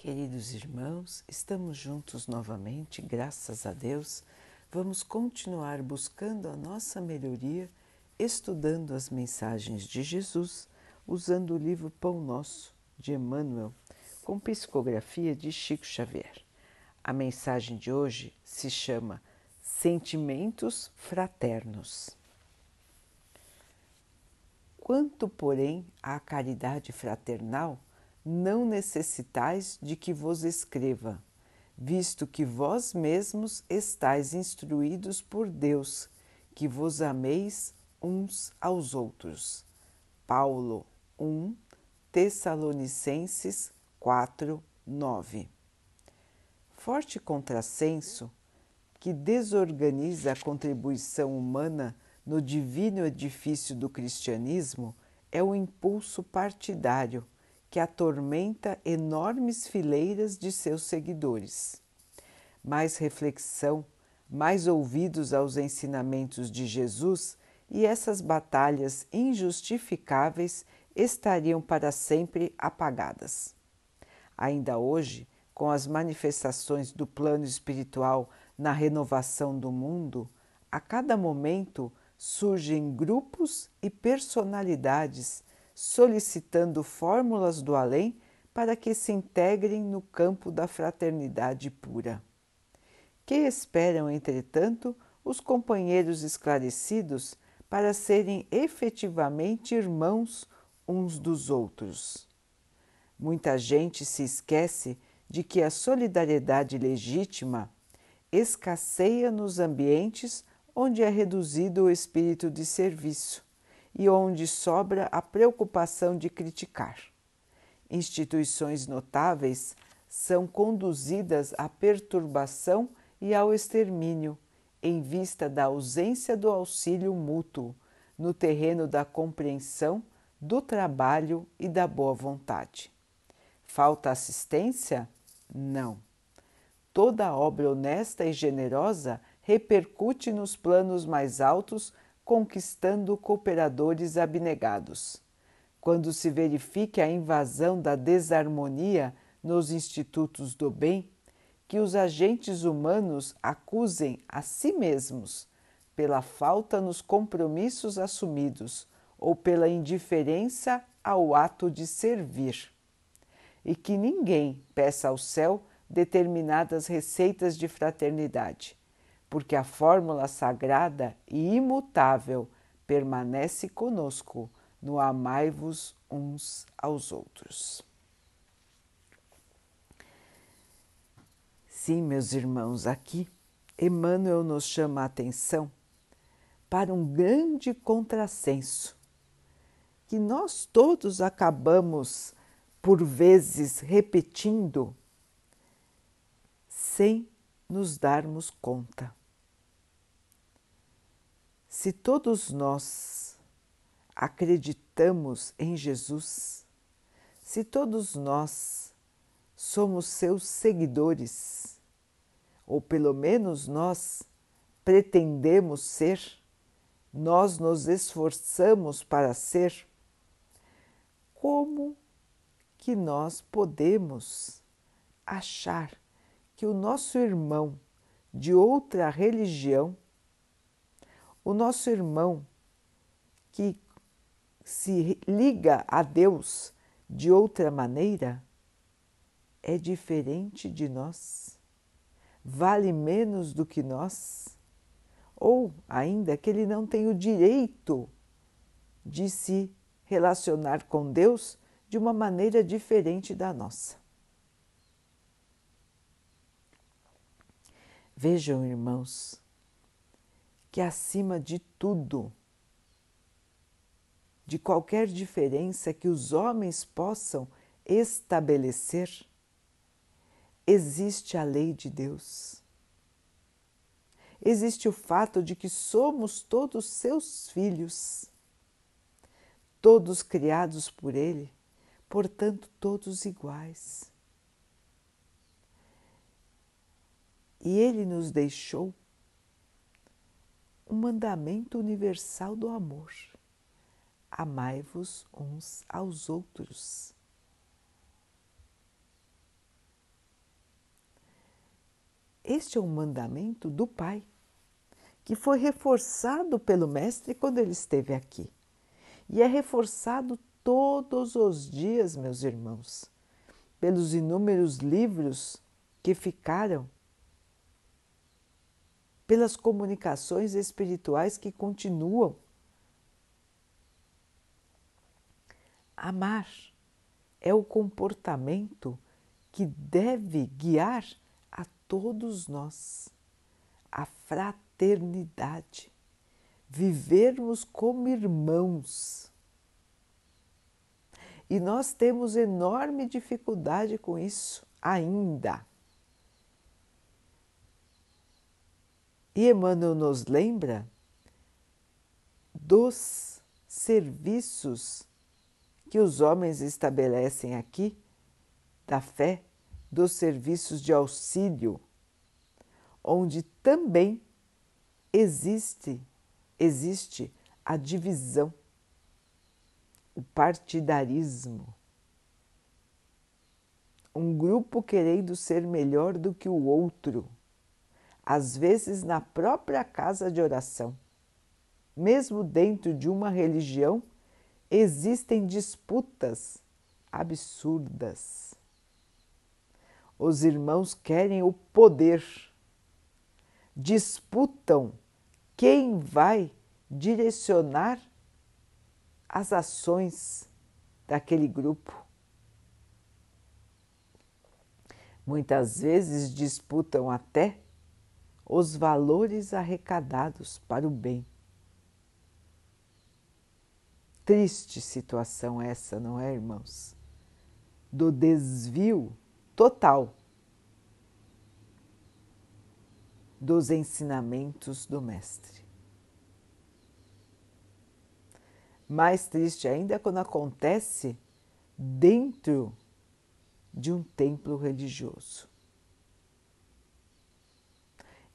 Queridos irmãos, estamos juntos novamente, graças a Deus. Vamos continuar buscando a nossa melhoria, estudando as mensagens de Jesus, usando o livro Pão Nosso, de Emmanuel, com psicografia de Chico Xavier. A mensagem de hoje se chama Sentimentos Fraternos. Quanto, porém, à caridade fraternal, não necessitais de que vos escreva, visto que vós mesmos estáis instruídos por Deus, que vos ameis uns aos outros. Paulo 1 Tessalonicenses 4, 9. Forte contrassenso que desorganiza a contribuição humana no divino edifício do cristianismo é o impulso partidário que atormenta enormes fileiras de seus seguidores. Mais reflexão, mais ouvidos aos ensinamentos de Jesus e essas batalhas injustificáveis estariam para sempre apagadas. Ainda hoje, com as manifestações do plano espiritual na renovação do mundo, a cada momento surgem grupos e personalidades solicitando fórmulas do além para que se integrem no campo da fraternidade pura. Que esperam, entretanto, os companheiros esclarecidos para serem efetivamente irmãos uns dos outros? Muita gente se esquece de que a solidariedade legítima escasseia nos ambientes onde é reduzido o espírito de serviço e onde sobra a preocupação de criticar. Instituições notáveis são conduzidas à perturbação e ao extermínio, em vista da ausência do auxílio mútuo no terreno da compreensão, do trabalho e da boa vontade. Falta assistência? Não. Toda obra honesta e generosa repercute nos planos mais altos conquistando cooperadores abnegados. Quando se verifique a invasão da desarmonia nos institutos do bem, que os agentes humanos acusem a si mesmos pela falta nos compromissos assumidos ou pela indiferença ao ato de servir. E que ninguém peça ao céu determinadas receitas de fraternidade, porque a fórmula sagrada e imutável permanece conosco no amai-vos uns aos outros. Sim, meus irmãos, aqui Emmanuel nos chama a atenção para um grande contrassenso que nós todos acabamos, por vezes, repetindo sem nos darmos conta. Se todos nós acreditamos em Jesus, se todos nós somos seus seguidores, ou pelo menos nós pretendemos ser, nós nos esforçamos para ser, como que nós podemos achar que o nosso irmão de outra religião o nosso irmão que se liga a Deus de outra maneira é diferente de nós, vale menos do que nós, ou ainda que ele não tem o direito de se relacionar com Deus de uma maneira diferente da nossa. Vejam, irmãos, que acima de tudo, de qualquer diferença que os homens possam estabelecer, existe a lei de Deus. Existe o fato de que somos todos seus filhos, todos criados por Ele, portanto, todos iguais. E Ele nos deixou o mandamento universal do amor. Amai-vos uns aos outros. Este é um mandamento do Pai, que foi reforçado pelo Mestre quando ele esteve aqui. E é reforçado todos os dias, meus irmãos, pelos inúmeros livros que ficaram, pelas comunicações espirituais que continuam. Amar é o comportamento que deve guiar a todos nós. A fraternidade, vivermos como irmãos. E nós temos enorme dificuldade com isso ainda. E Emmanuel nos lembra dos serviços que os homens estabelecem aqui da fé dos serviços de auxílio, onde também existe existe a divisão, o partidarismo. Um grupo querendo ser melhor do que o outro, às vezes na própria casa de oração. Mesmo dentro de uma religião, existem disputas absurdas. Os irmãos querem o poder, disputam quem vai direcionar as ações daquele grupo. Muitas vezes disputam até os valores arrecadados para o bem. Triste situação essa, não é, irmãos? Do desvio total dos ensinamentos do Mestre. Mais triste ainda é quando acontece dentro de um templo religioso.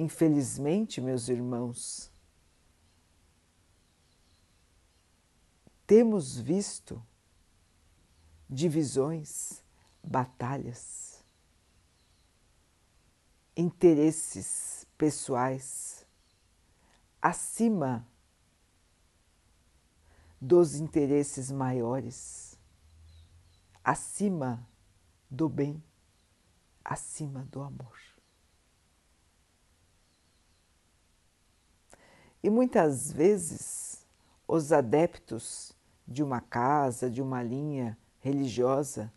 Infelizmente, meus irmãos, temos visto divisões, batalhas, interesses pessoais acima dos interesses maiores, acima do bem, acima do amor. E muitas vezes os adeptos de uma casa, de uma linha religiosa,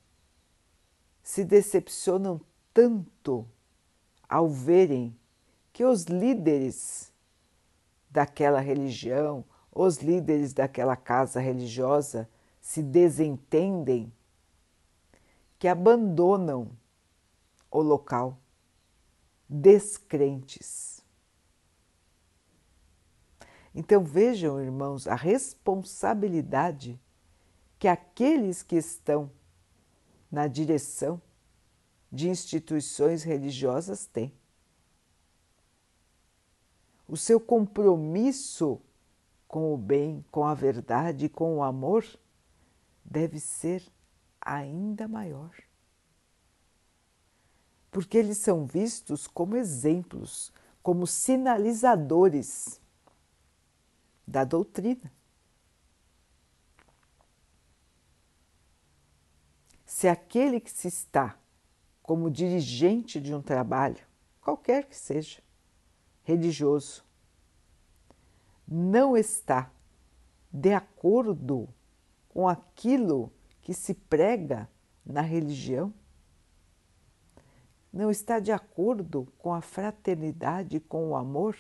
se decepcionam tanto ao verem que os líderes daquela religião, os líderes daquela casa religiosa se desentendem, que abandonam o local, descrentes. Então vejam, irmãos, a responsabilidade que aqueles que estão na direção de instituições religiosas têm. O seu compromisso com o bem, com a verdade, com o amor deve ser ainda maior. Porque eles são vistos como exemplos, como sinalizadores da doutrina. Se aquele que se está como dirigente de um trabalho, qualquer que seja, religioso, não está de acordo com aquilo que se prega na religião, não está de acordo com a fraternidade, com o amor,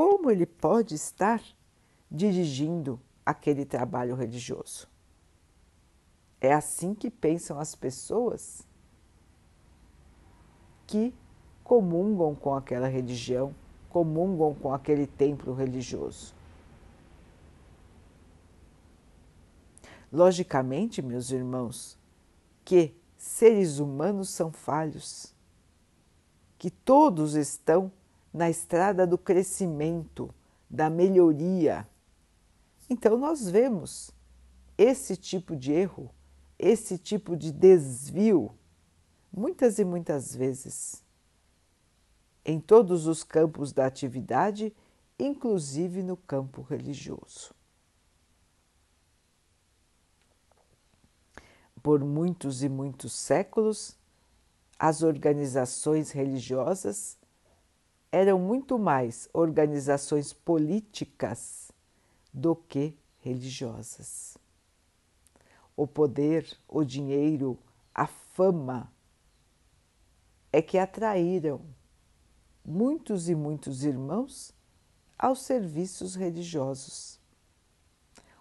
como ele pode estar dirigindo aquele trabalho religioso? É assim que pensam as pessoas que comungam com aquela religião, comungam com aquele templo religioso. Logicamente, meus irmãos, que seres humanos são falhos, que todos estão na estrada do crescimento, da melhoria. Então, nós vemos esse tipo de erro, esse tipo de desvio, muitas e muitas vezes. em todos os campos da atividade, inclusive no campo religioso. Por muitos e muitos séculos, as organizações religiosas eram muito mais organizações políticas do que religiosas. O poder, o dinheiro, a fama é que atraíram muitos e muitos irmãos aos serviços religiosos.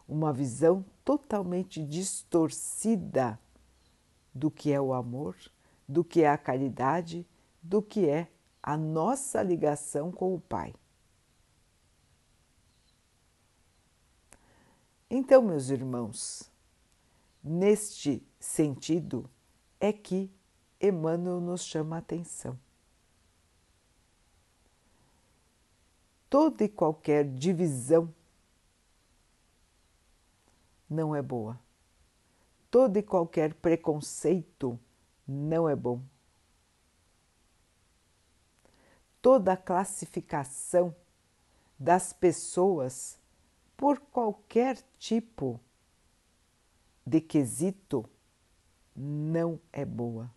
Uma visão totalmente distorcida do que é o amor, do que é a caridade, do que é a nossa ligação com o Pai. Então, meus irmãos, neste sentido é que Emmanuel nos chama a atenção. Toda e qualquer divisão não é boa. Todo e qualquer preconceito não é bom. Toda classificação das pessoas por qualquer tipo de quesito não é boa.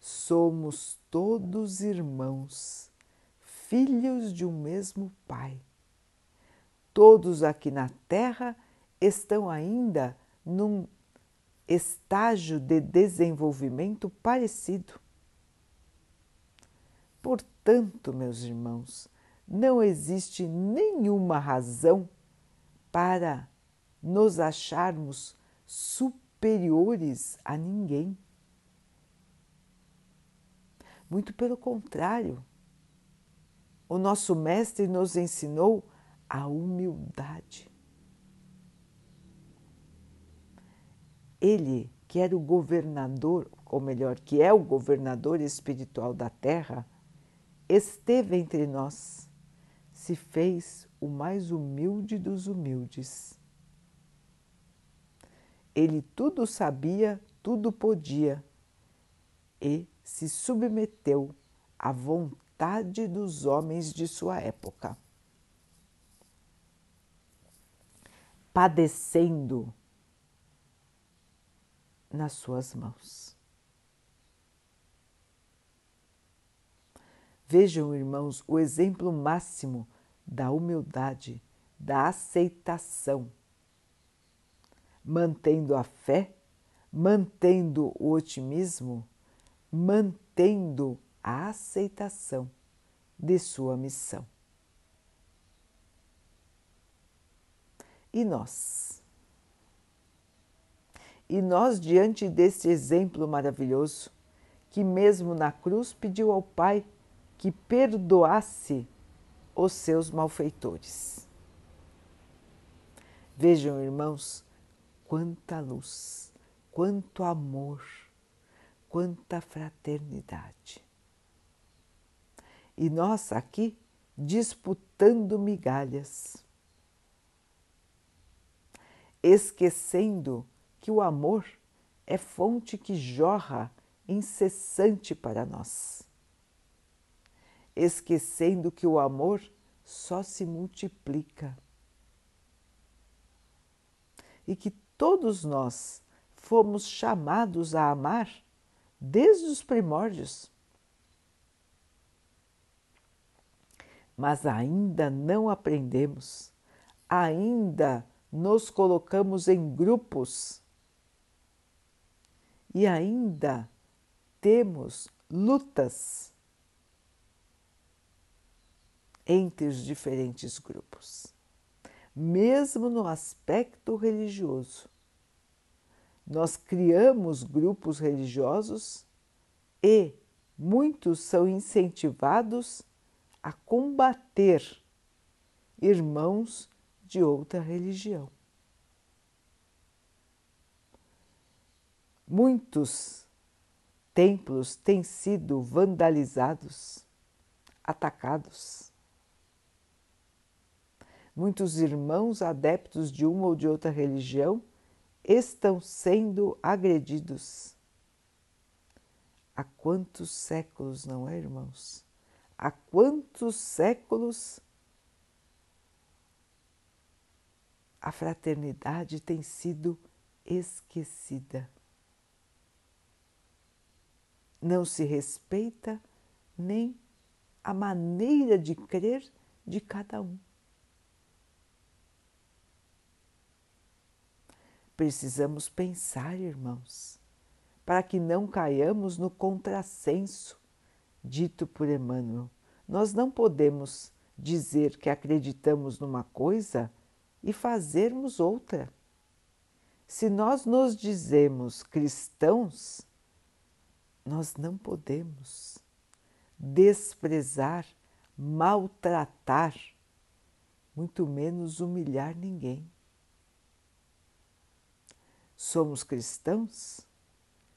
Somos todos irmãos, filhos de um mesmo Pai. Todos aqui na Terra estão ainda num estágio de desenvolvimento parecido. Portanto, meus irmãos, não existe nenhuma razão para nos acharmos superiores a ninguém. Muito pelo contrário, o nosso Mestre nos ensinou a humildade. Ele, que era o governador, ou melhor, que é o governador espiritual da Terra, esteve entre nós, se fez o mais humilde dos humildes. Ele tudo sabia, tudo podia e se submeteu à vontade dos homens de sua época. Padecendo nas suas mãos. Vejam, irmãos, o exemplo máximo da humildade, da aceitação, mantendo a fé, mantendo o otimismo mantendo a aceitação de sua missão. E nós? E nós, diante deste exemplo maravilhoso, que mesmo na cruz pediu ao Pai que perdoasse os seus malfeitores. Vejam, irmãos, quanta luz, quanto amor quanta fraternidade. E nós aqui disputando migalhas, esquecendo que o amor é fonte que jorra incessante para nós, esquecendo que o amor só se multiplica. E que todos nós fomos chamados a amar desde os primórdios. Mas ainda não aprendemos, ainda nos colocamos em grupos. E ainda temos lutas entre os diferentes grupos, mesmo no aspecto religioso nós criamos grupos religiosos e muitos são incentivados a combater irmãos de outra religião. Muitos templos têm sido vandalizados, atacados. Muitos irmãos adeptos de uma ou de outra religião estão sendo agredidos. Há quantos séculos, não é, irmãos? Há quantos séculos a fraternidade tem sido esquecida. Não se respeita nem a maneira de crer de cada um. Precisamos pensar, irmãos, para que não caiamos no contrassenso dito por Emmanuel. Nós não podemos dizer que acreditamos numa coisa e fazermos outra. Se nós nos dizemos cristãos, nós não podemos desprezar, maltratar, muito menos humilhar ninguém. Somos cristãos?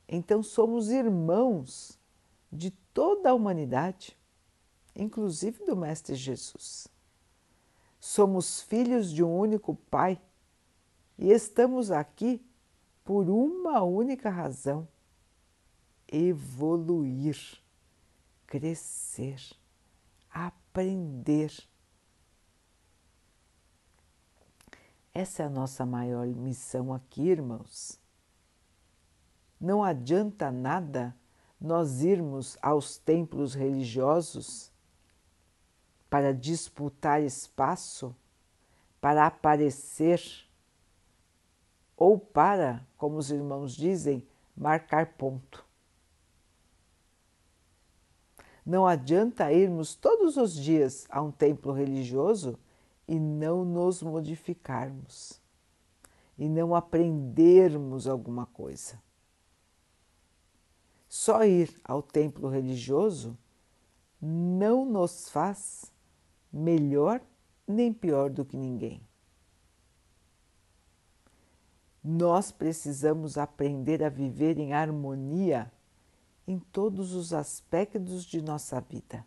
Então somos irmãos de toda a humanidade, inclusive do Mestre Jesus. Somos filhos de um único Pai e estamos aqui por uma única razão: evoluir, crescer, aprender. Essa é a nossa maior missão aqui, irmãos. Não adianta nada nós irmos aos templos religiosos para disputar espaço, para aparecer ou para, como os irmãos dizem, marcar ponto. Não adianta irmos todos os dias a um templo religioso e não nos modificarmos e não aprendermos alguma coisa. Só ir ao templo religioso não nos faz melhor nem pior do que ninguém. Nós precisamos aprender a viver em harmonia em todos os aspectos de nossa vida,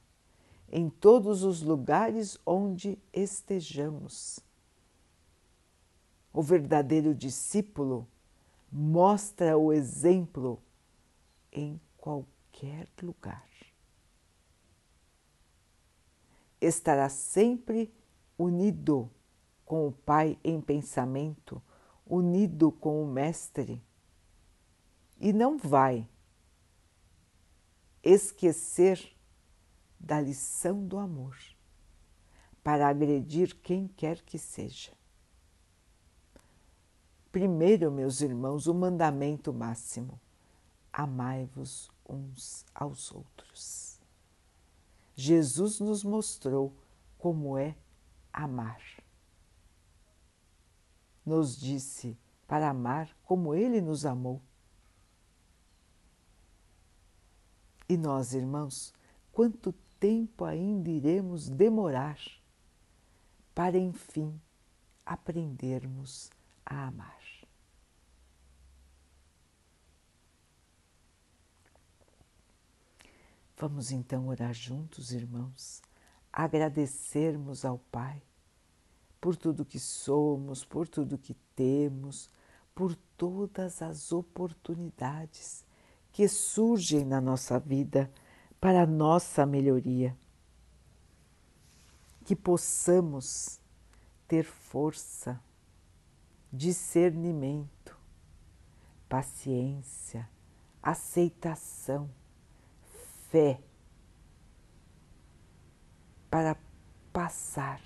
em todos os lugares onde estejamos. O verdadeiro discípulo mostra o exemplo em qualquer lugar estará sempre unido com o Pai em pensamento, unido com o Mestre, e não vai esquecer da lição do amor para agredir quem quer que seja. Primeiro, meus irmãos, o mandamento máximo: amai-vos uns aos outros. Jesus nos mostrou como é amar. Nos disse para amar como Ele nos amou. E nós, irmãos, quanto tempo ainda iremos demorar para, enfim, aprendermos a amar? Vamos então orar juntos, irmãos, agradecermos ao Pai por tudo que somos, por tudo que temos, por todas as oportunidades que surgem na nossa vida para a nossa melhoria. Que possamos ter força, discernimento, paciência, aceitação fé para passar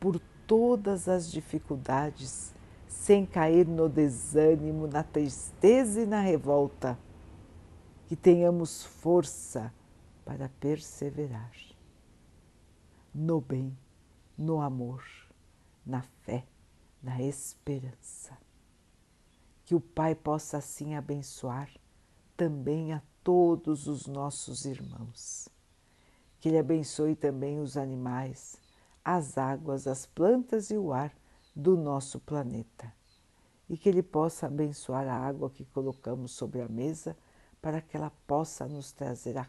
por todas as dificuldades sem cair no desânimo, na tristeza e na revolta. Que tenhamos força para perseverar no bem, no amor, na fé, na esperança. Que o Pai possa assim abençoar também a todos os nossos irmãos. Que Ele abençoe também os animais, as águas, as plantas e o ar do nosso planeta. E que Ele possa abençoar a água que colocamos sobre a mesa para que ela possa nos trazer a